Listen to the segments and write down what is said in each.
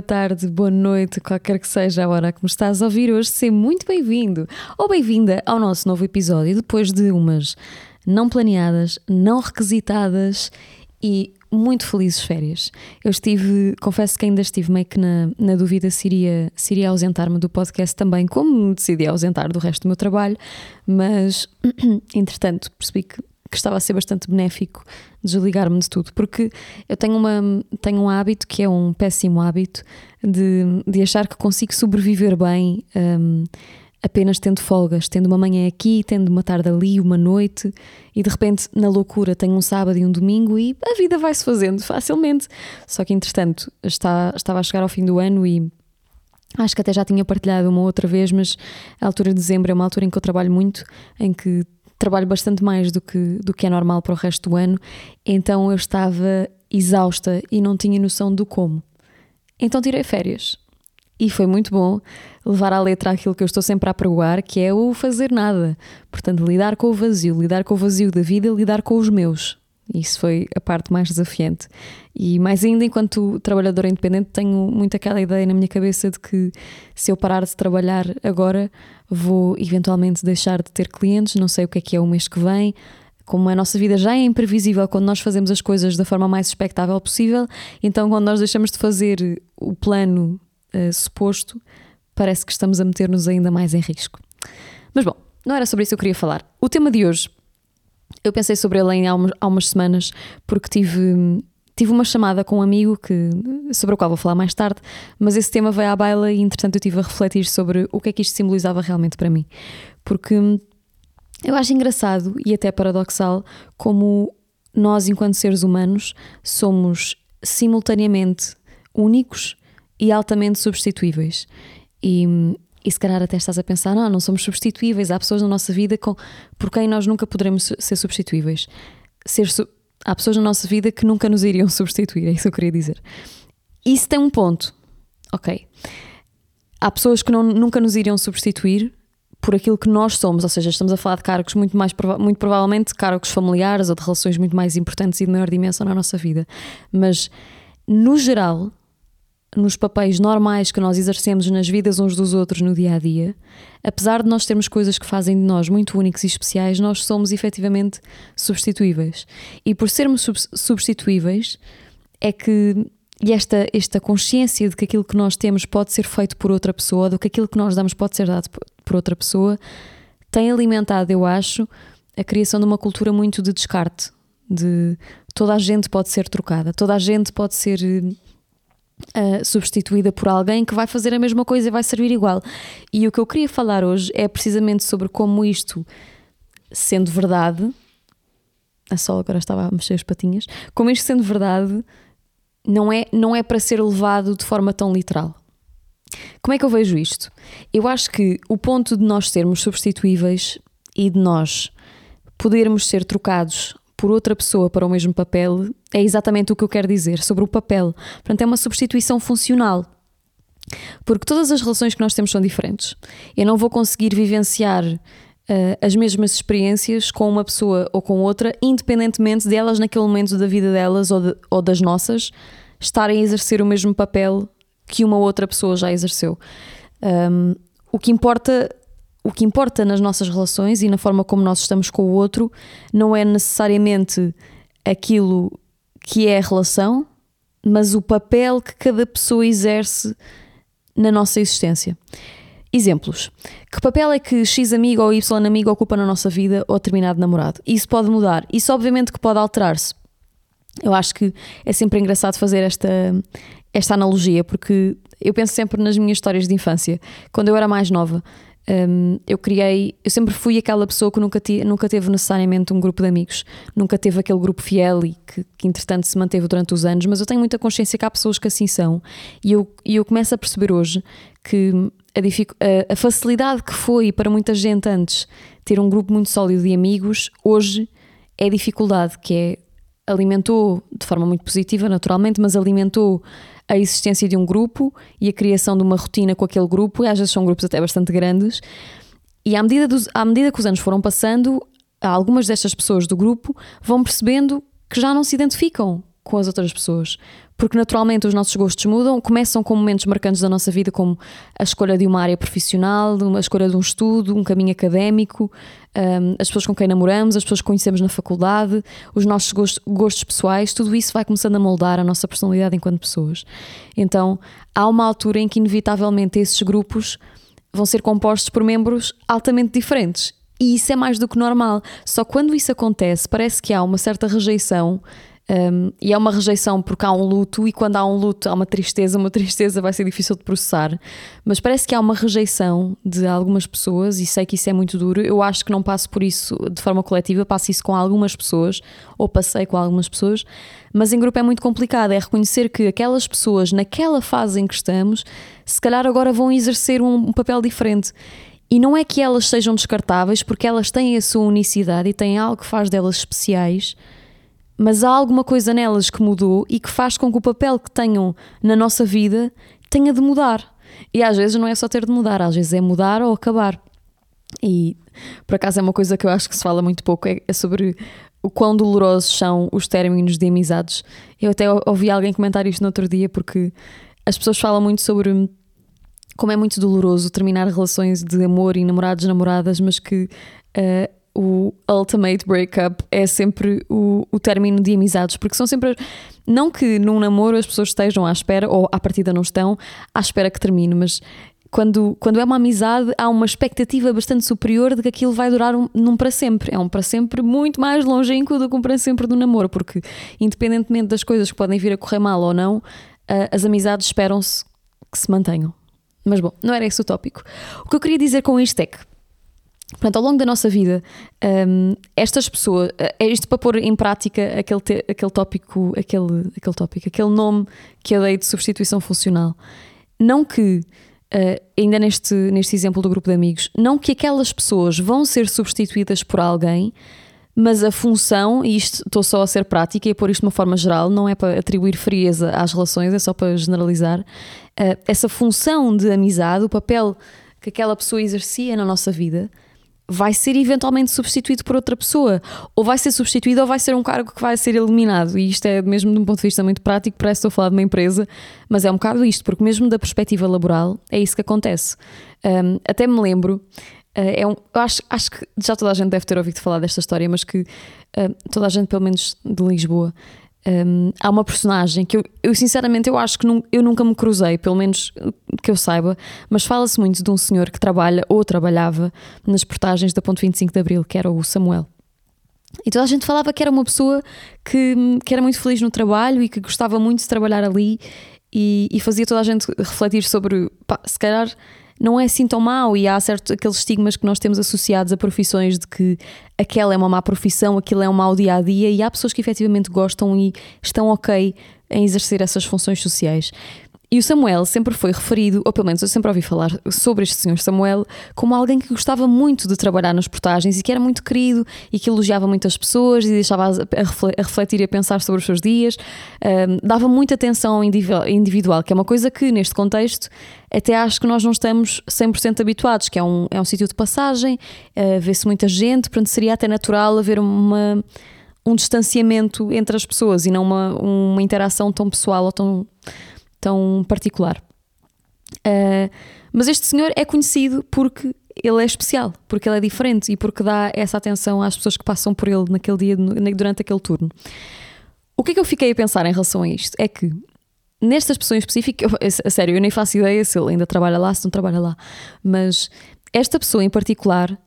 boa tarde, boa noite, qualquer que seja a hora que me estás a ouvir hoje, seja muito bem-vindo ou bem-vinda ao nosso novo episódio depois de umas não planeadas, não requisitadas e muito felizes férias. Eu estive, confesso que ainda estive meio que na, na dúvida se iria, iria ausentar-me do podcast também, como decidi ausentar do resto do meu trabalho, mas entretanto percebi que que estava a ser bastante benéfico desligar-me de tudo, porque eu tenho, uma, tenho um hábito que é um péssimo hábito de, de achar que consigo sobreviver bem um, apenas tendo folgas, tendo uma manhã aqui, tendo uma tarde ali, uma noite, e de repente, na loucura, tenho um sábado e um domingo e a vida vai-se fazendo facilmente. Só que, entretanto, está, estava a chegar ao fim do ano e acho que até já tinha partilhado uma outra vez, mas a altura de dezembro é uma altura em que eu trabalho muito, em que trabalho bastante mais do que, do que é normal para o resto do ano, então eu estava exausta e não tinha noção do como. Então tirei férias. E foi muito bom levar à letra aquilo que eu estou sempre a pregoar, que é o fazer nada. Portanto, lidar com o vazio, lidar com o vazio da vida, lidar com os meus. Isso foi a parte mais desafiante. E mais ainda, enquanto trabalhadora independente, tenho muito aquela ideia na minha cabeça de que se eu parar de trabalhar agora, vou eventualmente deixar de ter clientes, não sei o que é que é o mês que vem. Como a nossa vida já é imprevisível quando nós fazemos as coisas da forma mais expectável possível, então quando nós deixamos de fazer o plano uh, suposto, parece que estamos a meter-nos ainda mais em risco. Mas bom, não era sobre isso que eu queria falar. O tema de hoje eu pensei sobre ele há, há umas semanas porque tive, tive uma chamada com um amigo que, sobre o qual vou falar mais tarde, mas esse tema veio à baila e entretanto eu estive a refletir sobre o que é que isto simbolizava realmente para mim. Porque eu acho engraçado e até paradoxal como nós, enquanto seres humanos, somos simultaneamente únicos e altamente substituíveis. E e se calhar até estás a pensar, não, não somos substituíveis, há pessoas na nossa vida com, por quem nós nunca poderemos ser substituíveis. Ser su há pessoas na nossa vida que nunca nos iriam substituir, é isso que eu queria dizer. Isso tem um ponto, ok. Há pessoas que não, nunca nos iriam substituir por aquilo que nós somos, ou seja, estamos a falar de cargos muito mais, muito provavelmente cargos familiares ou de relações muito mais importantes e de maior dimensão na nossa vida. Mas, no geral, nos papéis normais que nós exercemos nas vidas uns dos outros no dia a dia, apesar de nós termos coisas que fazem de nós muito únicos e especiais, nós somos efetivamente substituíveis. E por sermos sub substituíveis, é que e esta, esta consciência de que aquilo que nós temos pode ser feito por outra pessoa, de que aquilo que nós damos pode ser dado por outra pessoa, tem alimentado, eu acho, a criação de uma cultura muito de descarte, de toda a gente pode ser trocada, toda a gente pode ser Uh, substituída por alguém que vai fazer a mesma coisa e vai servir igual. E o que eu queria falar hoje é precisamente sobre como isto, sendo verdade, a Sol agora estava a mexer as patinhas, como isto sendo verdade, não é, não é para ser levado de forma tão literal. Como é que eu vejo isto? Eu acho que o ponto de nós sermos substituíveis e de nós podermos ser trocados por outra pessoa para o mesmo papel é exatamente o que eu quero dizer sobre o papel. Portanto, é uma substituição funcional. Porque todas as relações que nós temos são diferentes. Eu não vou conseguir vivenciar uh, as mesmas experiências com uma pessoa ou com outra, independentemente de elas, naquele momento da vida delas ou, de, ou das nossas, estarem a exercer o mesmo papel que uma outra pessoa já exerceu. Um, o que importa o que importa nas nossas relações e na forma como nós estamos com o outro não é necessariamente aquilo que é a relação, mas o papel que cada pessoa exerce na nossa existência. Exemplos. Que papel é que X amigo ou Y amigo ocupa na nossa vida ou determinado namorado? Isso pode mudar. Isso, obviamente, que pode alterar-se. Eu acho que é sempre engraçado fazer esta, esta analogia, porque eu penso sempre nas minhas histórias de infância. Quando eu era mais nova, um, eu criei, eu sempre fui aquela pessoa que nunca, ti, nunca teve necessariamente um grupo de amigos, nunca teve aquele grupo fiel e que, que entretanto se manteve durante os anos, mas eu tenho muita consciência que há pessoas que assim são. E eu, e eu começo a perceber hoje que a, a, facilidade que foi para muita gente antes ter um grupo muito sólido de amigos, hoje é dificuldade, que é alimentou de forma muito positiva, naturalmente, mas alimentou a existência de um grupo e a criação de uma rotina com aquele grupo, e às vezes são grupos até bastante grandes. E à medida, dos, à medida que os anos foram passando, algumas destas pessoas do grupo vão percebendo que já não se identificam com as outras pessoas. Porque naturalmente os nossos gostos mudam, começam com momentos marcantes da nossa vida, como a escolha de uma área profissional, a escolha de um estudo, um caminho académico, um, as pessoas com quem namoramos, as pessoas que conhecemos na faculdade, os nossos gostos, gostos pessoais, tudo isso vai começando a moldar a nossa personalidade enquanto pessoas. Então há uma altura em que, inevitavelmente, esses grupos vão ser compostos por membros altamente diferentes. E isso é mais do que normal. Só quando isso acontece, parece que há uma certa rejeição um, e é uma rejeição porque há um luto, e quando há um luto há uma tristeza, uma tristeza vai ser difícil de processar, mas parece que há uma rejeição de algumas pessoas, e sei que isso é muito duro. Eu acho que não passo por isso de forma coletiva, passo isso com algumas pessoas, ou passei com algumas pessoas, mas em grupo é muito complicado. É reconhecer que aquelas pessoas, naquela fase em que estamos, se calhar agora vão exercer um, um papel diferente. E não é que elas sejam descartáveis, porque elas têm a sua unicidade e têm algo que faz delas especiais mas há alguma coisa nelas que mudou e que faz com que o papel que tenham na nossa vida tenha de mudar. E às vezes não é só ter de mudar, às vezes é mudar ou acabar. E por acaso é uma coisa que eu acho que se fala muito pouco, é, é sobre o quão dolorosos são os términos de amizades. Eu até ouvi alguém comentar isto no outro dia, porque as pessoas falam muito sobre como é muito doloroso terminar relações de amor e namorados, namoradas, mas que uh, o ultimate breakup é sempre o, o término de amizades, porque são sempre. Não que num namoro as pessoas estejam à espera, ou à partida não estão, à espera que termine, mas quando, quando é uma amizade, há uma expectativa bastante superior de que aquilo vai durar um, num para sempre. É um para sempre muito mais longínquo do que um para sempre do namoro, porque independentemente das coisas que podem vir a correr mal ou não, as amizades esperam-se que se mantenham. Mas bom, não era esse o tópico. O que eu queria dizer com isto é que Portanto, ao longo da nossa vida, um, estas pessoas, é isto para pôr em prática aquele, te, aquele tópico, aquele, aquele tópico, aquele nome que eu dei de substituição funcional. Não que, uh, ainda neste, neste exemplo do grupo de amigos, não que aquelas pessoas vão ser substituídas por alguém, mas a função, e isto estou só a ser prática e a pôr isto de uma forma geral, não é para atribuir frieza às relações, é só para generalizar, uh, essa função de amizade, o papel que aquela pessoa exercia na nossa vida vai ser eventualmente substituído por outra pessoa, ou vai ser substituído ou vai ser um cargo que vai ser eliminado. E isto é mesmo de um ponto de vista muito prático, parece que estou a falar de uma empresa, mas é um bocado isto, porque mesmo da perspectiva laboral é isso que acontece. Um, até me lembro. Uh, é um, acho, acho que já toda a gente deve ter ouvido falar desta história, mas que uh, toda a gente, pelo menos de Lisboa, um, há uma personagem que eu, eu, sinceramente eu acho que eu nunca me cruzei, pelo menos que eu saiba, mas fala-se muito de um senhor que trabalha ou trabalhava nas portagens da Ponte 25 de Abril, que era o Samuel. E toda a gente falava que era uma pessoa que, que era muito feliz no trabalho e que gostava muito de trabalhar ali e, e fazia toda a gente refletir sobre, pá, se calhar não é assim tão mau e há certo aqueles estigmas que nós temos associados a profissões de que aquela é uma má profissão, aquilo é um mau dia a dia e há pessoas que efetivamente gostam e estão ok em exercer essas funções sociais. E o Samuel sempre foi referido, ou pelo menos eu sempre ouvi falar sobre este senhor Samuel, como alguém que gostava muito de trabalhar nas portagens e que era muito querido e que elogiava muitas pessoas e deixava a refletir e a pensar sobre os seus dias, um, dava muita atenção individual, que é uma coisa que neste contexto até acho que nós não estamos 100% habituados, que é um, é um sítio de passagem, uh, vê-se muita gente, portanto seria até natural haver uma, um distanciamento entre as pessoas e não uma, uma interação tão pessoal ou tão tão particular. Uh, mas este senhor é conhecido porque ele é especial, porque ele é diferente e porque dá essa atenção às pessoas que passam por ele naquele dia, durante aquele turno. O que é que eu fiquei a pensar em relação a isto? É que nesta expressão específica, eu, a sério, eu nem faço ideia se ele ainda trabalha lá, se não trabalha lá, mas esta pessoa em particular,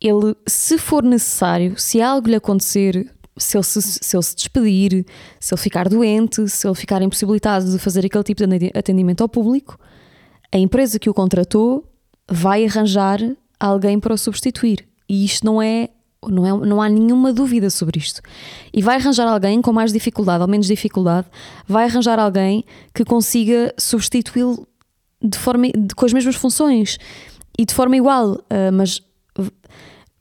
ele, se for necessário, se algo lhe acontecer se ele se, se ele se despedir, se ele ficar doente, se ele ficar impossibilitado de fazer aquele tipo de atendimento ao público, a empresa que o contratou vai arranjar alguém para o substituir. E isto não é, não é, não há nenhuma dúvida sobre isto. E vai arranjar alguém com mais dificuldade ou menos dificuldade, vai arranjar alguém que consiga substituí-lo de forma de, com as mesmas funções e de forma igual, uh, mas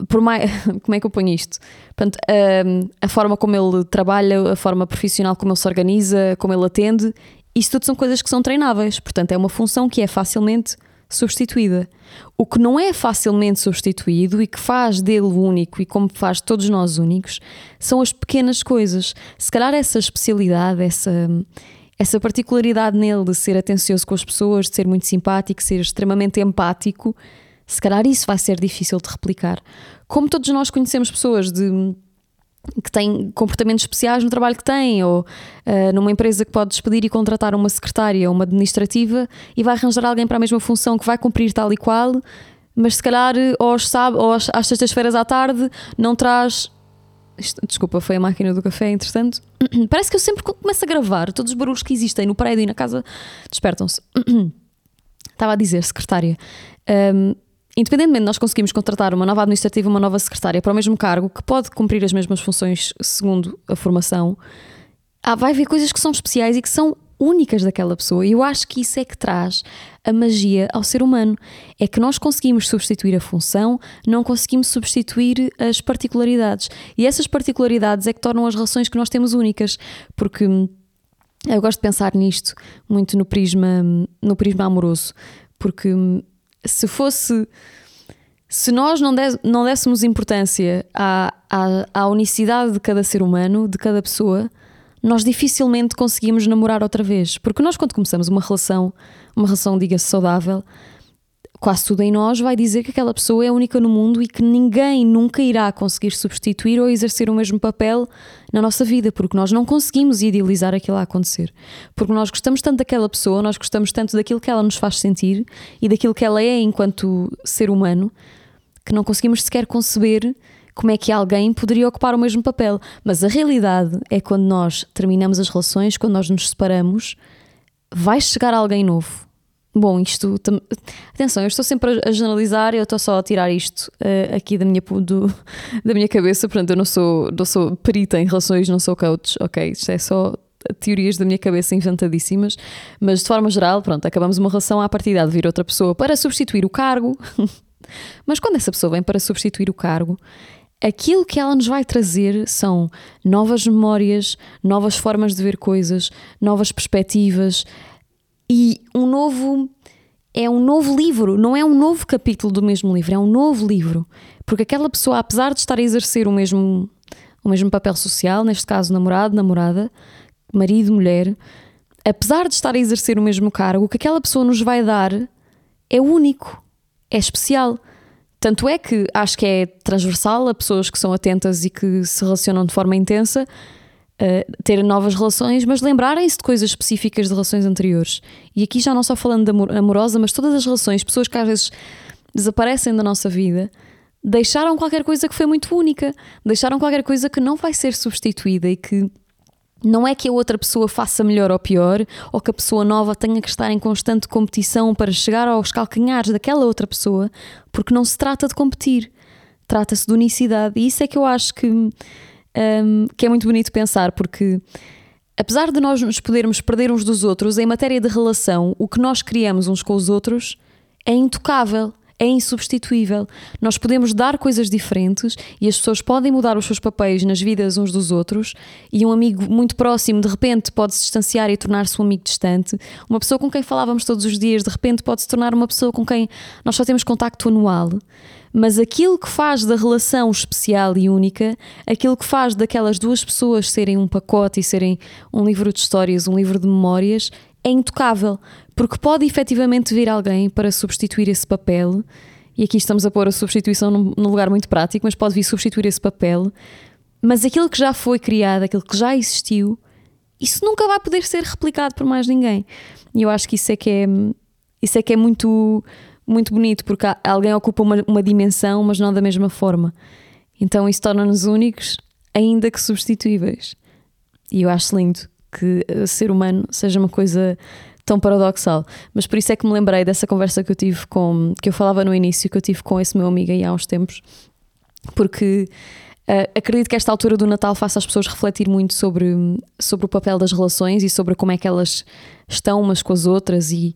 por mais. Como é que eu ponho isto? Portanto, a, a forma como ele trabalha, a forma profissional como ele se organiza, como ele atende, isto tudo são coisas que são treináveis. Portanto, é uma função que é facilmente substituída. O que não é facilmente substituído e que faz dele único e como faz todos nós únicos são as pequenas coisas. Se calhar essa especialidade, essa, essa particularidade nele de ser atencioso com as pessoas, de ser muito simpático, ser extremamente empático, se calhar isso vai ser difícil de replicar. Como todos nós conhecemos pessoas de que têm comportamentos especiais no trabalho que têm, ou uh, numa empresa que pode despedir e contratar uma secretária ou uma administrativa e vai arranjar alguém para a mesma função que vai cumprir tal e qual, mas se calhar aos, sabe, ou às, às sextas-feiras à tarde não traz. Isto, desculpa, foi a máquina do café, entretanto. Parece que eu sempre começo a gravar todos os barulhos que existem no prédio e na casa despertam-se. Estava a dizer, secretária. Um, independentemente de nós conseguimos contratar uma nova administrativa, uma nova secretária para o mesmo cargo, que pode cumprir as mesmas funções segundo a formação, ah, vai haver coisas que são especiais e que são únicas daquela pessoa. E eu acho que isso é que traz a magia ao ser humano. É que nós conseguimos substituir a função, não conseguimos substituir as particularidades. E essas particularidades é que tornam as relações que nós temos únicas. Porque eu gosto de pensar nisto muito no prisma, no prisma amoroso. Porque se fosse. Se nós não, des, não dessemos importância à, à, à unicidade de cada ser humano, de cada pessoa, nós dificilmente conseguimos namorar outra vez. Porque nós, quando começamos uma relação, uma relação, diga-se, saudável, quase tudo em nós vai dizer que aquela pessoa é única no mundo e que ninguém nunca irá conseguir substituir ou exercer o mesmo papel na nossa vida, porque nós não conseguimos idealizar aquilo a acontecer. Porque nós gostamos tanto daquela pessoa, nós gostamos tanto daquilo que ela nos faz sentir e daquilo que ela é enquanto ser humano, que não conseguimos sequer conceber como é que alguém poderia ocupar o mesmo papel. Mas a realidade é quando nós terminamos as relações, quando nós nos separamos, vai chegar alguém novo Bom, isto. Atenção, eu estou sempre a generalizar, eu estou só a tirar isto uh, aqui da minha, do, da minha cabeça, portanto, eu não sou, não sou perita em relações, não sou coach, ok? Isto é só teorias da minha cabeça inventadíssimas, mas de forma geral, pronto, acabamos uma relação à partida de vir outra pessoa para substituir o cargo. mas quando essa pessoa vem para substituir o cargo, aquilo que ela nos vai trazer são novas memórias, novas formas de ver coisas, novas perspectivas e um novo. É um novo livro, não é um novo capítulo do mesmo livro, é um novo livro. Porque aquela pessoa, apesar de estar a exercer o mesmo, o mesmo papel social, neste caso namorado, namorada, marido, mulher, apesar de estar a exercer o mesmo cargo, o que aquela pessoa nos vai dar é único, é especial. Tanto é que acho que é transversal a pessoas que são atentas e que se relacionam de forma intensa uh, ter novas relações, mas lembrarem-se de coisas específicas de relações anteriores. E aqui já não só falando de amor, amorosa, mas todas as relações, pessoas que às vezes desaparecem da nossa vida, deixaram qualquer coisa que foi muito única, deixaram qualquer coisa que não vai ser substituída e que não é que a outra pessoa faça melhor ou pior, ou que a pessoa nova tenha que estar em constante competição para chegar aos calcanhares daquela outra pessoa, porque não se trata de competir, trata-se de unicidade. E isso é que eu acho que um, que é muito bonito pensar, porque apesar de nós nos podermos perder uns dos outros, em matéria de relação, o que nós criamos uns com os outros é intocável. É insubstituível. Nós podemos dar coisas diferentes e as pessoas podem mudar os seus papéis nas vidas uns dos outros. E um amigo muito próximo, de repente, pode se distanciar e tornar-se um amigo distante. Uma pessoa com quem falávamos todos os dias, de repente, pode se tornar uma pessoa com quem nós só temos contacto anual mas aquilo que faz da relação especial e única, aquilo que faz daquelas duas pessoas serem um pacote e serem um livro de histórias, um livro de memórias, é intocável, porque pode efetivamente vir alguém para substituir esse papel, e aqui estamos a pôr a substituição num, lugar muito prático, mas pode vir substituir esse papel, mas aquilo que já foi criado, aquilo que já existiu, isso nunca vai poder ser replicado por mais ninguém. E eu acho que isso é que é, isso é, que é muito muito bonito, porque alguém ocupa uma, uma dimensão, mas não da mesma forma. Então isso torna-nos únicos, ainda que substituíveis. E eu acho lindo que o ser humano seja uma coisa tão paradoxal. Mas por isso é que me lembrei dessa conversa que eu tive com, que eu falava no início, que eu tive com esse meu amigo aí há uns tempos, porque uh, acredito que esta altura do Natal faça as pessoas refletir muito sobre, sobre o papel das relações e sobre como é que elas estão umas com as outras e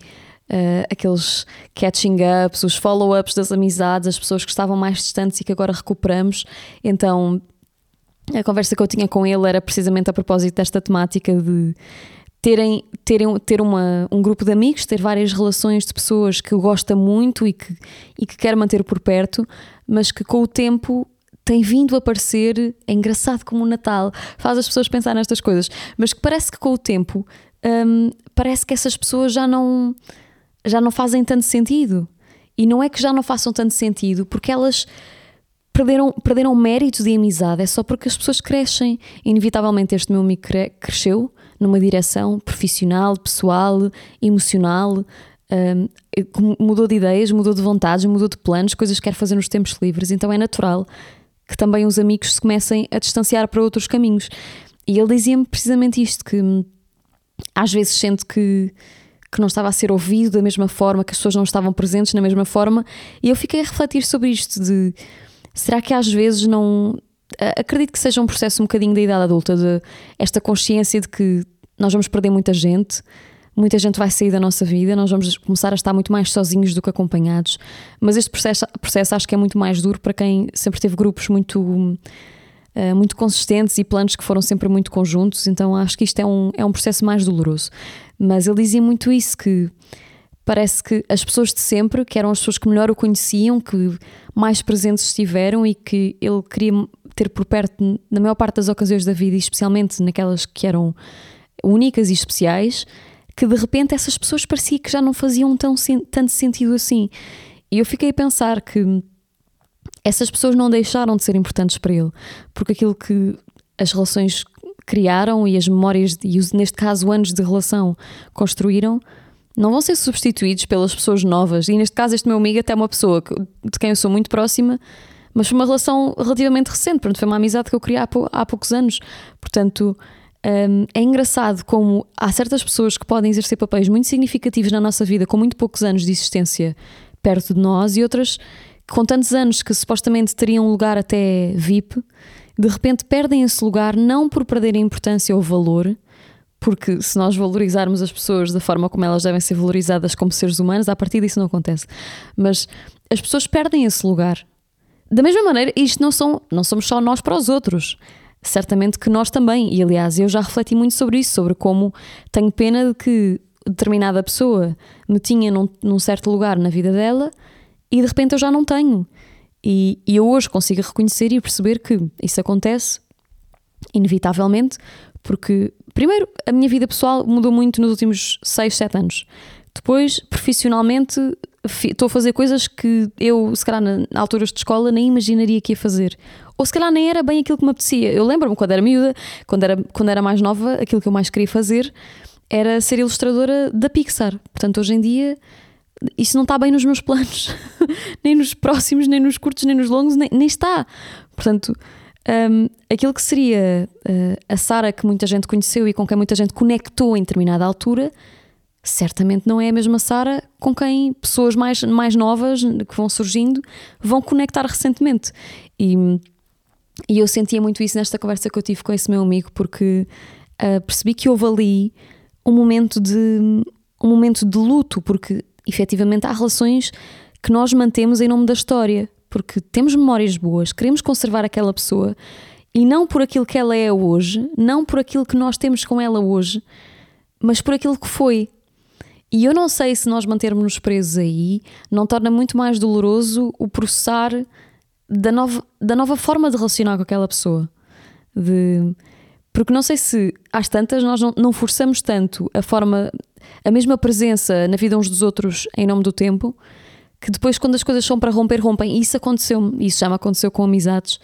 Uh, aqueles catching ups, os follow-ups das amizades, as pessoas que estavam mais distantes e que agora recuperamos. Então, a conversa que eu tinha com ele era precisamente a propósito desta temática de terem, terem ter uma, um grupo de amigos, ter várias relações de pessoas que gosta muito e que, e que quer manter por perto, mas que com o tempo tem vindo a aparecer, é engraçado como o Natal faz as pessoas pensar nestas coisas, mas que parece que com o tempo hum, parece que essas pessoas já não, já não fazem tanto sentido. E não é que já não façam tanto sentido, porque elas perderam, perderam mérito de amizade, é só porque as pessoas crescem. Inevitavelmente este meu amigo cresceu numa direção profissional, pessoal, emocional, um, mudou de ideias, mudou de vontades, mudou de planos, coisas que quer fazer nos tempos livres, então é natural que também os amigos se comecem a distanciar para outros caminhos. E ele dizia-me precisamente isto: que hum, às vezes sente que, que não estava a ser ouvido da mesma forma, que as pessoas não estavam presentes na mesma forma, e eu fiquei a refletir sobre isto: de será que às vezes não. Acredito que seja um processo um bocadinho da idade adulta, de esta consciência de que nós vamos perder muita gente, muita gente vai sair da nossa vida, nós vamos começar a estar muito mais sozinhos do que acompanhados. Mas este processo, processo acho que é muito mais duro para quem sempre teve grupos muito, uh, muito consistentes e planos que foram sempre muito conjuntos, então acho que isto é um, é um processo mais doloroso. Mas ele dizia muito isso: que parece que as pessoas de sempre, que eram as pessoas que melhor o conheciam, que mais presentes estiveram e que ele queria ter por perto na maior parte das ocasiões da vida, e especialmente naquelas que eram únicas e especiais, que de repente essas pessoas parecia que já não faziam tão, tanto sentido assim. E eu fiquei a pensar que essas pessoas não deixaram de ser importantes para ele, porque aquilo que as relações criaram e as memórias, e neste caso anos de relação, construíram, não vão ser substituídos pelas pessoas novas. E neste caso, este meu amigo até é uma pessoa de quem eu sou muito próxima, mas foi uma relação relativamente recente, portanto, foi uma amizade que eu criei há, há poucos anos. Portanto, um, é engraçado como há certas pessoas que podem exercer papéis muito significativos na nossa vida com muito poucos anos de existência perto de nós e outras com tantos anos que supostamente teriam um lugar até VIP, de repente perdem esse lugar não por perderem importância ou valor, porque se nós valorizarmos as pessoas da forma como elas devem ser valorizadas como seres humanos, a partir disso não acontece. Mas as pessoas perdem esse lugar. Da mesma maneira, isto não, são, não somos só nós para os outros certamente que nós também. E aliás, eu já refleti muito sobre isso, sobre como tenho pena de que determinada pessoa me tinha num, num certo lugar na vida dela e de repente eu já não tenho. E, e eu hoje consigo reconhecer e perceber que isso acontece inevitavelmente, porque, primeiro, a minha vida pessoal mudou muito nos últimos 6, 7 anos. Depois, profissionalmente, estou a fazer coisas que eu, se calhar, na alturas de escola, nem imaginaria que ia fazer. Ou se calhar nem era bem aquilo que me apetecia. Eu lembro-me quando era miúda, quando era, quando era mais nova, aquilo que eu mais queria fazer era ser ilustradora da Pixar. Portanto, hoje em dia, isso não está bem nos meus planos. nem nos próximos, nem nos curtos, nem nos longos, nem, nem está. Portanto, um, aquilo que seria uh, a Sara que muita gente conheceu e com quem muita gente conectou em determinada altura certamente não é a mesma Sara com quem pessoas mais, mais novas que vão surgindo vão conectar recentemente. E, e eu sentia muito isso nesta conversa que eu tive com esse meu amigo, porque uh, percebi que houve ali um momento de um momento de luto, porque efetivamente há relações que nós mantemos em nome da história, porque temos memórias boas, queremos conservar aquela pessoa e não por aquilo que ela é hoje, não por aquilo que nós temos com ela hoje, mas por aquilo que foi. E eu não sei se nós mantermos-nos presos aí não torna muito mais doloroso o processar da nova, da nova forma de relacionar com aquela pessoa. De, porque não sei se às tantas nós não, não forçamos tanto a forma, a mesma presença na vida uns dos outros em nome do tempo, que depois, quando as coisas são para romper, rompem. E isso aconteceu-me, isso já me aconteceu com amizades.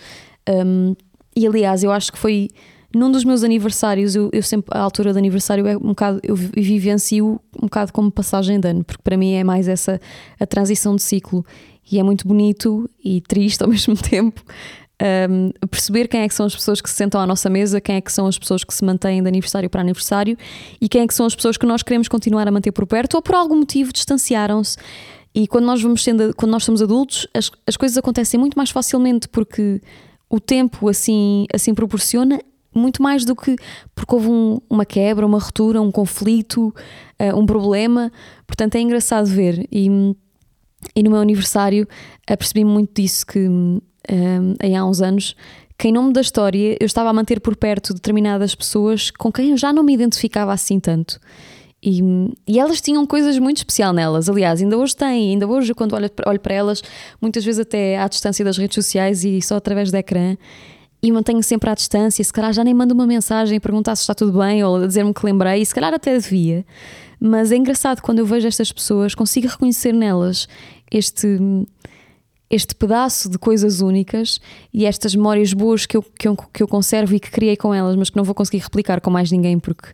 Um, e aliás, eu acho que foi num dos meus aniversários, eu, eu, sempre, a altura do aniversário é um bocado, eu vivencio um bocado como passagem de ano, porque para mim é mais essa a transição de ciclo e é muito bonito e triste ao mesmo tempo um, perceber quem é que são as pessoas que se sentam à nossa mesa, quem é que são as pessoas que se mantêm de aniversário para aniversário e quem é que são as pessoas que nós queremos continuar a manter por perto ou por algum motivo distanciaram-se. E quando nós vamos sendo, quando nós somos adultos, as, as coisas acontecem muito mais facilmente porque o tempo assim, assim proporciona muito mais do que porque houve um, uma quebra, uma ruptura, um conflito, uh, um problema. Portanto, é engraçado ver. E, e no meu aniversário apercebi-me muito disso, que um, há uns anos, que em nome da história eu estava a manter por perto determinadas pessoas com quem eu já não me identificava assim tanto. E, e, elas tinham coisas muito especial nelas. Aliás, ainda hoje têm, ainda hoje, quando olho, olho para elas, muitas vezes até à distância das redes sociais e só através do ecrã, e mantenho sempre à distância. Se calhar já nem mando uma mensagem perguntar se está tudo bem ou dizer-me que lembrei, e se calhar até devia. Mas é engraçado quando eu vejo estas pessoas, consigo reconhecer nelas este este pedaço de coisas únicas e estas memórias boas que eu, que, eu, que eu conservo e que criei com elas, mas que não vou conseguir replicar com mais ninguém porque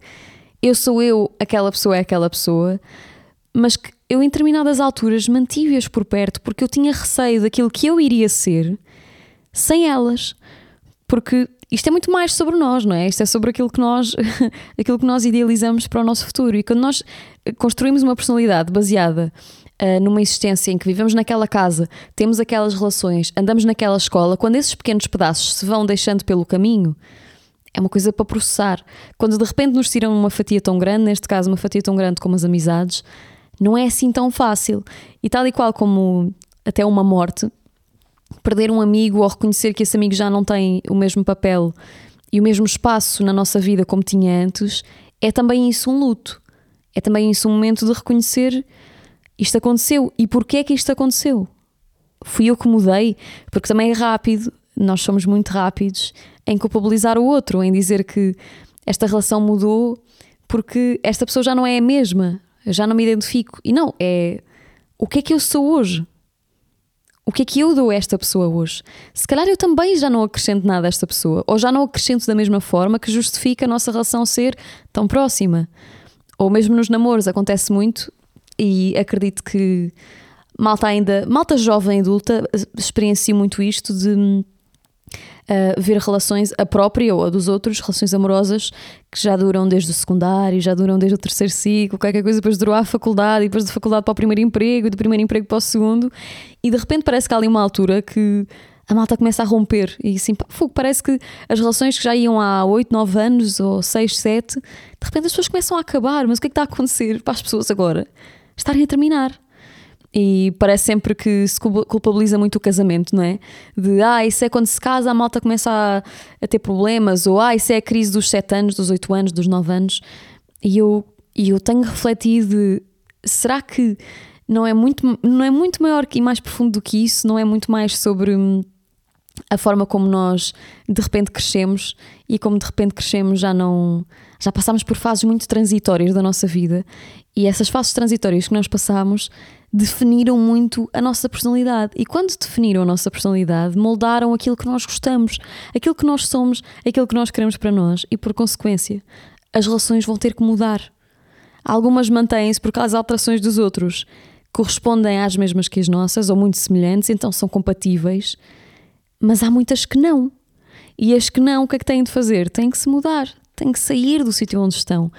eu sou eu, aquela pessoa é aquela pessoa, mas que eu em determinadas alturas mantive-as por perto porque eu tinha receio daquilo que eu iria ser sem elas. Porque isto é muito mais sobre nós, não é? Isto é sobre aquilo que nós, aquilo que nós idealizamos para o nosso futuro. E quando nós construímos uma personalidade baseada uh, numa existência em que vivemos naquela casa, temos aquelas relações, andamos naquela escola, quando esses pequenos pedaços se vão deixando pelo caminho, é uma coisa para processar. Quando de repente nos tiram uma fatia tão grande, neste caso uma fatia tão grande como as amizades, não é assim tão fácil. E tal e qual como até uma morte, perder um amigo ou reconhecer que esse amigo já não tem o mesmo papel e o mesmo espaço na nossa vida como tinha antes, é também isso um luto. É também isso um momento de reconhecer isto aconteceu. E porquê é que isto aconteceu? Fui eu que mudei? Porque também é rápido, nós somos muito rápidos em culpabilizar o outro, em dizer que esta relação mudou porque esta pessoa já não é a mesma, já não me identifico. E não, é o que é que eu sou hoje? O que é que eu dou a esta pessoa hoje? Se calhar eu também já não acrescento nada a esta pessoa, ou já não acrescento da mesma forma que justifica a nossa relação ser tão próxima. Ou mesmo nos namoros acontece muito, e acredito que malta ainda, malta jovem adulta, experiencia muito isto de Uh, ver relações, a própria ou a dos outros, relações amorosas que já duram desde o secundário, já duram desde o terceiro ciclo, qualquer coisa, depois durou à faculdade, e depois da faculdade para o primeiro emprego, e do primeiro emprego para o segundo, e de repente parece que há ali uma altura que a malta começa a romper, e assim, fogo, parece que as relações que já iam há 8, 9 anos, ou 6, 7, de repente as pessoas começam a acabar, mas o que é que está a acontecer para as pessoas agora? Estarem a terminar. E parece sempre que se culpabiliza muito o casamento, não é? De ah, isso é quando se casa a malta começa a, a ter problemas, ou ah, isso é a crise dos 7 anos, dos 8 anos, dos 9 anos. E eu, e eu tenho refletido será que não é muito, não é muito maior e mais profundo do que isso? Não é muito mais sobre hum, a forma como nós de repente crescemos e como de repente crescemos já não já passamos por fases muito transitórias da nossa vida e essas fases transitórias que nós passamos definiram muito a nossa personalidade. E quando definiram a nossa personalidade, moldaram aquilo que nós gostamos, aquilo que nós somos, aquilo que nós queremos para nós. E por consequência, as relações vão ter que mudar. Algumas mantêm-se porque as alterações dos outros correspondem às mesmas que as nossas, ou muito semelhantes, então são compatíveis. Mas há muitas que não. E as que não, o que é que têm de fazer? Têm que se mudar, têm que sair do sítio onde estão.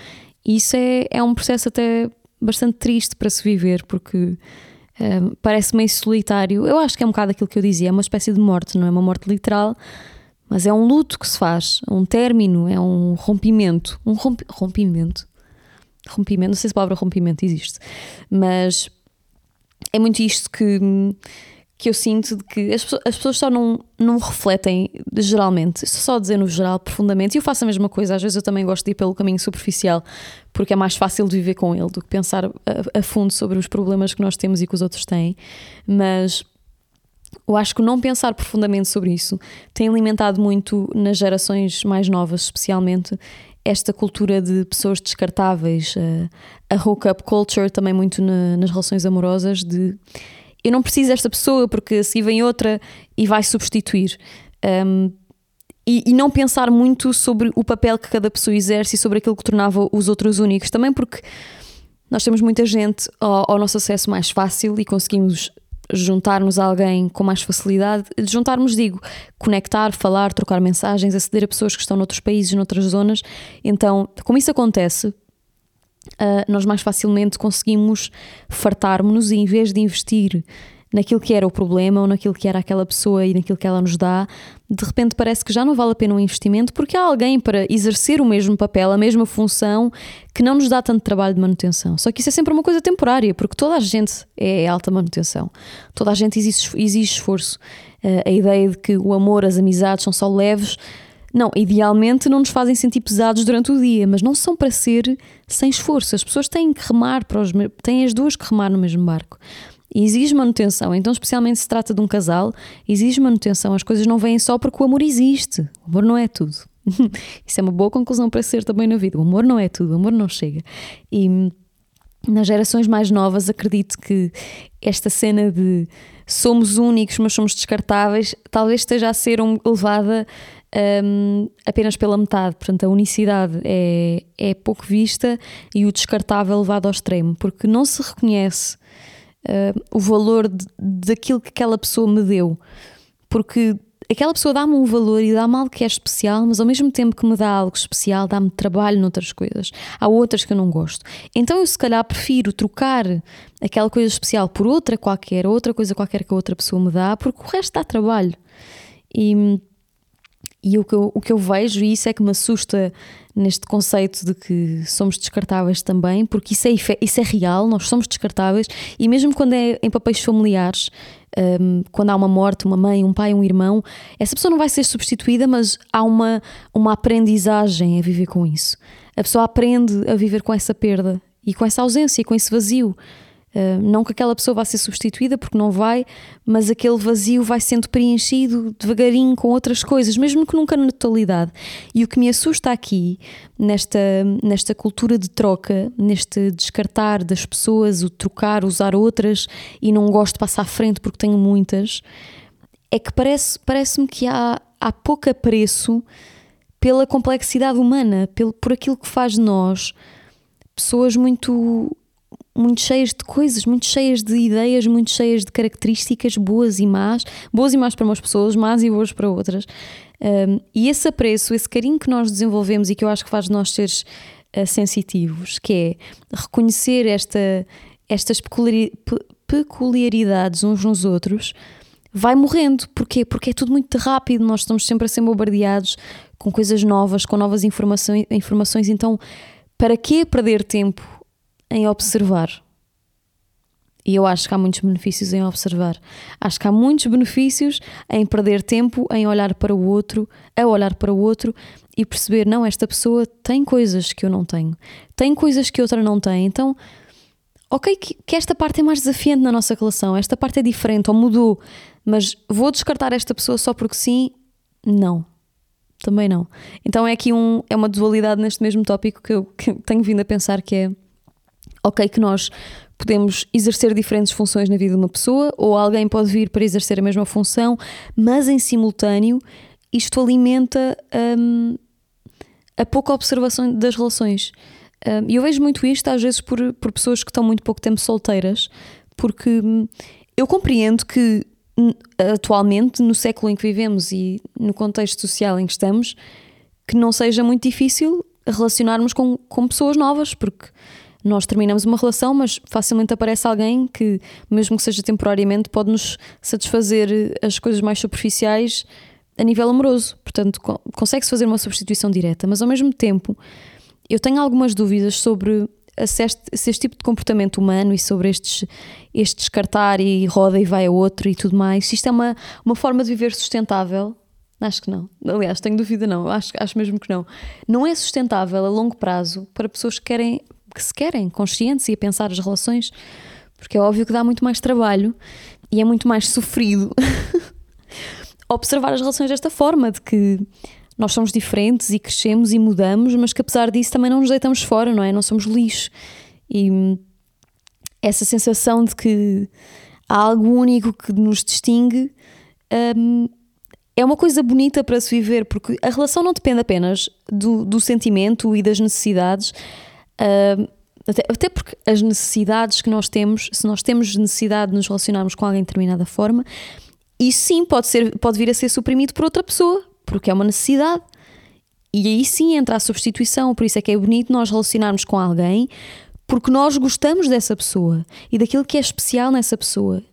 E isso é, é um processo até bastante triste para se viver, porque um, parece meio solitário. Eu acho que é um bocado aquilo que eu dizia, é uma espécie de morte, não é uma morte literal, mas é um luto que se faz, um término, é um rompimento. Um romp, rompimento. Rompimento, não sei se a palavra rompimento existe, mas é muito isto que que eu sinto de que as, as pessoas só não, não refletem geralmente, só dizer no geral, profundamente, e eu faço a mesma coisa, às vezes eu também gosto de ir pelo caminho superficial, porque é mais fácil de viver com ele do que pensar a, a fundo sobre os problemas que nós temos e que os outros têm, mas eu acho que não pensar profundamente sobre isso tem alimentado muito nas gerações mais novas, especialmente esta cultura de pessoas descartáveis, a, a hookup culture também muito na, nas relações amorosas de eu não preciso desta pessoa porque se vem outra e vai substituir. Um, e, e, não pensar muito sobre o papel que cada pessoa exerce e sobre aquilo que tornava os outros únicos. Também porque nós temos muita gente ao, ao nosso acesso mais fácil e conseguimos juntar-nos a alguém com mais facilidade. Juntarmos, digo, conectar, falar, trocar mensagens, aceder a pessoas que estão noutros países, noutras zonas. Então, como isso acontece, uh, nós mais facilmente conseguimos fartar-nos e em vez de investir naquilo que era o problema ou naquilo que era aquela pessoa e naquilo que ela nos dá, de repente parece que já não vale a pena um investimento porque há alguém para exercer o mesmo papel, a mesma função, que não nos dá tanto trabalho de manutenção. Só que isso é sempre uma coisa temporária, porque toda a gente é alta manutenção, toda a gente exige, exige esforço. Uh, a ideia de que o amor, as amizades são só leves. Não, idealmente não nos fazem sentir pesados durante o dia, mas não são para ser sem esforço. As pessoas têm que remar para os, têm as duas que remar no mesmo barco exige manutenção. Então, especialmente se trata de um casal, exige manutenção. As coisas não vêm só porque o amor existe. O amor não é tudo. Isso é uma boa conclusão para ser também na vida. O amor não é tudo, o amor não chega. E nas gerações mais novas, acredito que esta cena de somos únicos, mas somos descartáveis, talvez esteja a ser um, levada um, apenas pela metade. Portanto, a unicidade é, é pouco vista e o descartável levado ao extremo, porque não se reconhece uh, o valor de, daquilo que aquela pessoa me deu. Porque aquela pessoa dá-me um valor e dá-me algo que é especial, mas ao mesmo tempo que me dá algo especial, dá-me trabalho noutras coisas. Há outras que eu não gosto. Então eu, se calhar, prefiro trocar aquela coisa especial por outra qualquer, outra coisa qualquer que a outra pessoa me dá, porque o resto dá trabalho. E, e o, que eu, o que eu vejo, e isso é que me assusta neste conceito de que somos descartáveis também, porque isso é, isso é real, nós somos descartáveis, e mesmo quando é em papéis familiares, um, quando há uma morte, uma mãe, um pai, um irmão, essa pessoa não vai ser substituída, mas há uma, uma aprendizagem a viver com isso. A pessoa aprende a viver com essa perda e com essa ausência e com esse vazio. Não que aquela pessoa vá ser substituída, porque não vai, mas aquele vazio vai sendo preenchido devagarinho com outras coisas, mesmo que nunca na totalidade. E o que me assusta aqui, nesta, nesta cultura de troca, neste descartar das pessoas, o trocar, usar outras e não gosto de passar à frente porque tenho muitas, é que parece, parece-me que há, há pouco apreço pela complexidade humana, pelo, por aquilo que faz de nós pessoas muito muito cheias de coisas, muito cheias de ideias, muito cheias de características boas e más, boas e más para umas pessoas, más e boas para outras. Um, e esse apreço, esse carinho que nós desenvolvemos e que eu acho que faz de nós seres uh, sensitivos, que é reconhecer esta, estas peculiaridades uns nos outros, vai morrendo. Porquê? Porque é tudo muito rápido, nós estamos sempre a ser bombardeados com coisas novas, com novas informações, informações então para que perder tempo em observar. E eu acho que há muitos benefícios em observar. Acho que há muitos benefícios em perder tempo em olhar para o outro, a olhar para o outro e perceber: não, esta pessoa tem coisas que eu não tenho, tem coisas que outra não tem. Então, ok, que, que esta parte é mais desafiante na nossa relação, esta parte é diferente ou mudou, mas vou descartar esta pessoa só porque sim? Não. Também não. Então é aqui um, é uma dualidade neste mesmo tópico que eu, que tenho vindo a pensar que é ok que nós podemos exercer diferentes funções na vida de uma pessoa ou alguém pode vir para exercer a mesma função, mas em simultâneo isto alimenta um, a pouca observação das relações. Um, e eu vejo muito isto às vezes por, por pessoas que estão muito pouco tempo solteiras, porque hum, eu compreendo que atualmente, no século em que vivemos e no contexto social em que estamos, que não seja muito difícil relacionarmos com, com pessoas novas, porque nós terminamos uma relação, mas facilmente aparece alguém que, mesmo que seja temporariamente, pode nos satisfazer as coisas mais superficiais a nível amoroso. Portanto, consegue-se fazer uma substituição direta, mas ao mesmo tempo eu tenho algumas dúvidas sobre se este, se este tipo de comportamento humano e sobre estes, este descartar e roda e vai a outro e tudo mais, se isto é uma, uma forma de viver sustentável. Acho que não. Aliás, tenho dúvida, não. Acho, acho mesmo que não. Não é sustentável a longo prazo para pessoas que querem que se querem, conscientes e a pensar as relações, porque é óbvio que dá muito mais trabalho e é muito mais sofrido observar as relações desta forma, de que nós somos diferentes e crescemos e mudamos, mas que apesar disso também não nos deitamos fora, não é? Não somos lixo. E essa sensação de que há algo único que nos distingue um, é uma coisa bonita para se viver, porque a relação não depende apenas do, do sentimento e das necessidades, Até, até porque as necessidades que nós temos, se nós temos necessidade de nos relacionarmos com alguém de determinada forma, isso sim pode, ser, pode vir a ser suprimido por outra pessoa, porque é uma necessidade. E aí sim entra a substituição, por isso é que é bonito nós relacionarmos com alguém porque nós gostamos dessa pessoa e daquilo que é especial nessa pessoa.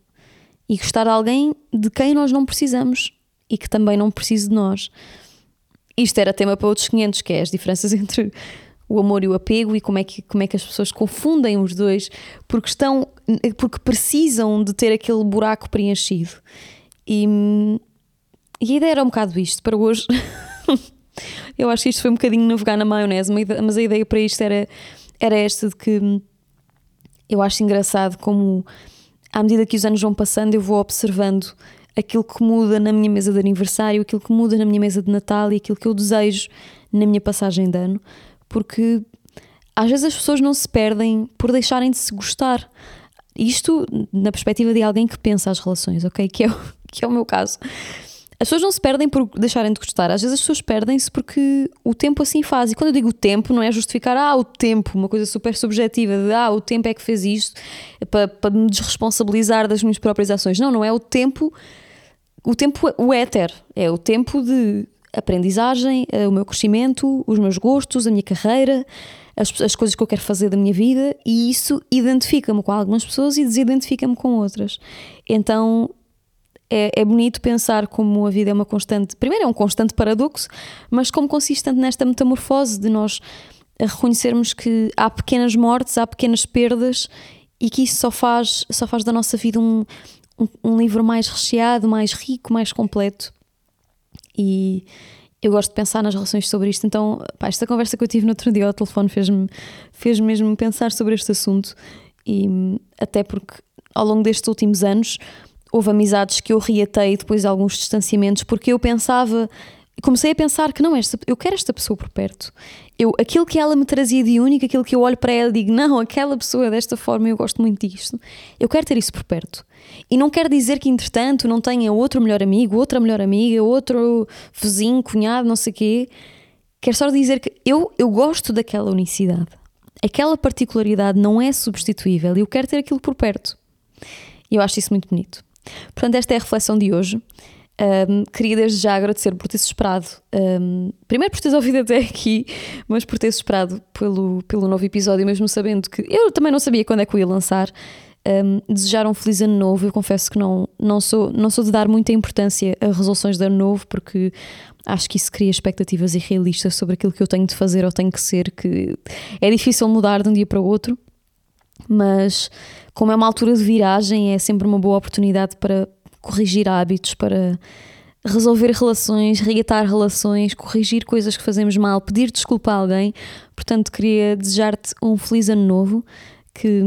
e gostar de alguém de quem nós não precisamos e que também não precisa de nós. Isto era tema para outros 500, que é as diferenças entre o amor e o apego e como é que, como é que as pessoas confundem os dois porque estão porque precisam de ter aquele buraco preenchido. E, e a ideia era um bocado isto para hoje. eu acho que isto foi um bocadinho navegar na maionese, mas a ideia para isto era, era esta de que eu acho engraçado como à medida que os anos vão passando eu vou observando aquilo que muda na minha mesa de aniversário, aquilo que muda na minha mesa de Natal e aquilo que eu desejo na minha passagem de ano, porque às vezes as pessoas não se perdem por deixarem de se gostar. Isto na perspectiva de alguém que pensa as relações, ok? Que é, que é o meu caso. As pessoas não se perdem por deixarem de gostar, às vezes as pessoas perdem-se porque o tempo assim faz. E quando eu digo o tempo, não é justificar, ah, o tempo, uma coisa super subjetiva, de ah, o tempo é que fez isto, para, para me desresponsabilizar das minhas próprias ações. Não, não é o tempo, o tempo, o éter, é o tempo de aprendizagem, eh, o meu crescimento, os meus gostos, a minha carreira, as, as coisas que eu quero fazer da minha vida, e isso identifica-me com algumas pessoas e desidentifica-me com outras. Então é, é, bonito pensar como a vida é uma constante. Primeiro, é um constante paradoxo, mas como consistente nesta metamorfose de nós reconhecermos que há pequenas mortes, há pequenas perdas e que isso só faz, só faz da nossa vida um, um, um livro mais recheado, mais rico, mais completo. E eu gosto de pensar nas relações sobre isto. Então, pá, esta conversa que eu tive no outro dia ao telefone fez-me fez mesmo pensar sobre este assunto. E até porque ao longo destes últimos anos houve amizades que eu reatei depois de alguns distanciamentos, porque eu pensava, comecei a pensar que não, esta, eu quero esta pessoa por perto. Eu, aquilo que ela me trazia de único, aquilo que eu olho para ela e digo, não, aquela pessoa é desta forma, eu gosto muito disto. Eu quero ter isso por perto. E não quer dizer que, entretanto, não tenha outro melhor amigo, outra melhor amiga, outro vizinho, cunhado, não sei o quê. Quer só dizer que eu, eu gosto daquela unicidade. Aquela particularidade não é substituível e eu quero ter aquilo por perto. E eu acho isso muito bonito. Portanto, esta é a reflexão de hoje. Um, queria desde já agradecer por teres esperado, um, primeiro por teres ouvido até aqui, mas por teres esperado pelo, pelo novo episódio, mesmo sabendo que eu também não sabia quando é que eu ia lançar. Um, desejar um feliz ano novo. Eu confesso que não, não, sou, não sou de dar muita importância a resoluções de ano novo, porque acho que isso cria expectativas irrealistas sobre aquilo que eu tenho de fazer ou tenho que ser, que é difícil mudar de um dia para o outro. Mas como é uma altura de viragem, é sempre uma boa oportunidade para corrigir hábitos, para resolver relações, reatar relações, corrigir coisas que fazemos mal, pedir desculpa a alguém. Portanto, queria desejar-te um feliz ano novo, que,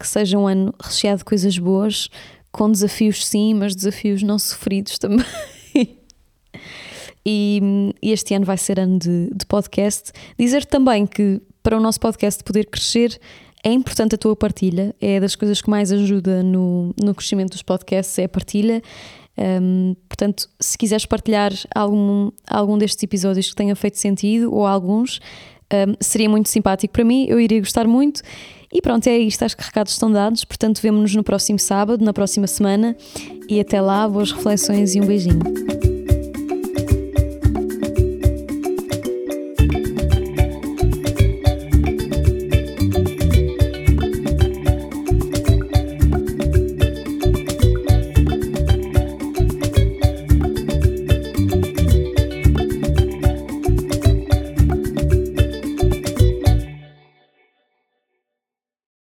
que seja um ano recheado de coisas boas, com desafios sim, mas desafios não sofridos também. e, este ano vai ser ano de, de podcast. Dizer também que para o nosso podcast poder crescer é importante a tua partilha, é das coisas que mais ajuda no, no crescimento dos podcasts, é a partilha. Um, portanto, se quiseres partilhar algum, algum destes episódios que tenha feito sentido, ou alguns, um, seria muito simpático para mim, eu iria gostar muito. E pronto, é isto, acho que recados estão dados. Portanto, vemo-nos no próximo sábado, na próxima semana. E até lá, boas reflexões e um beijinho.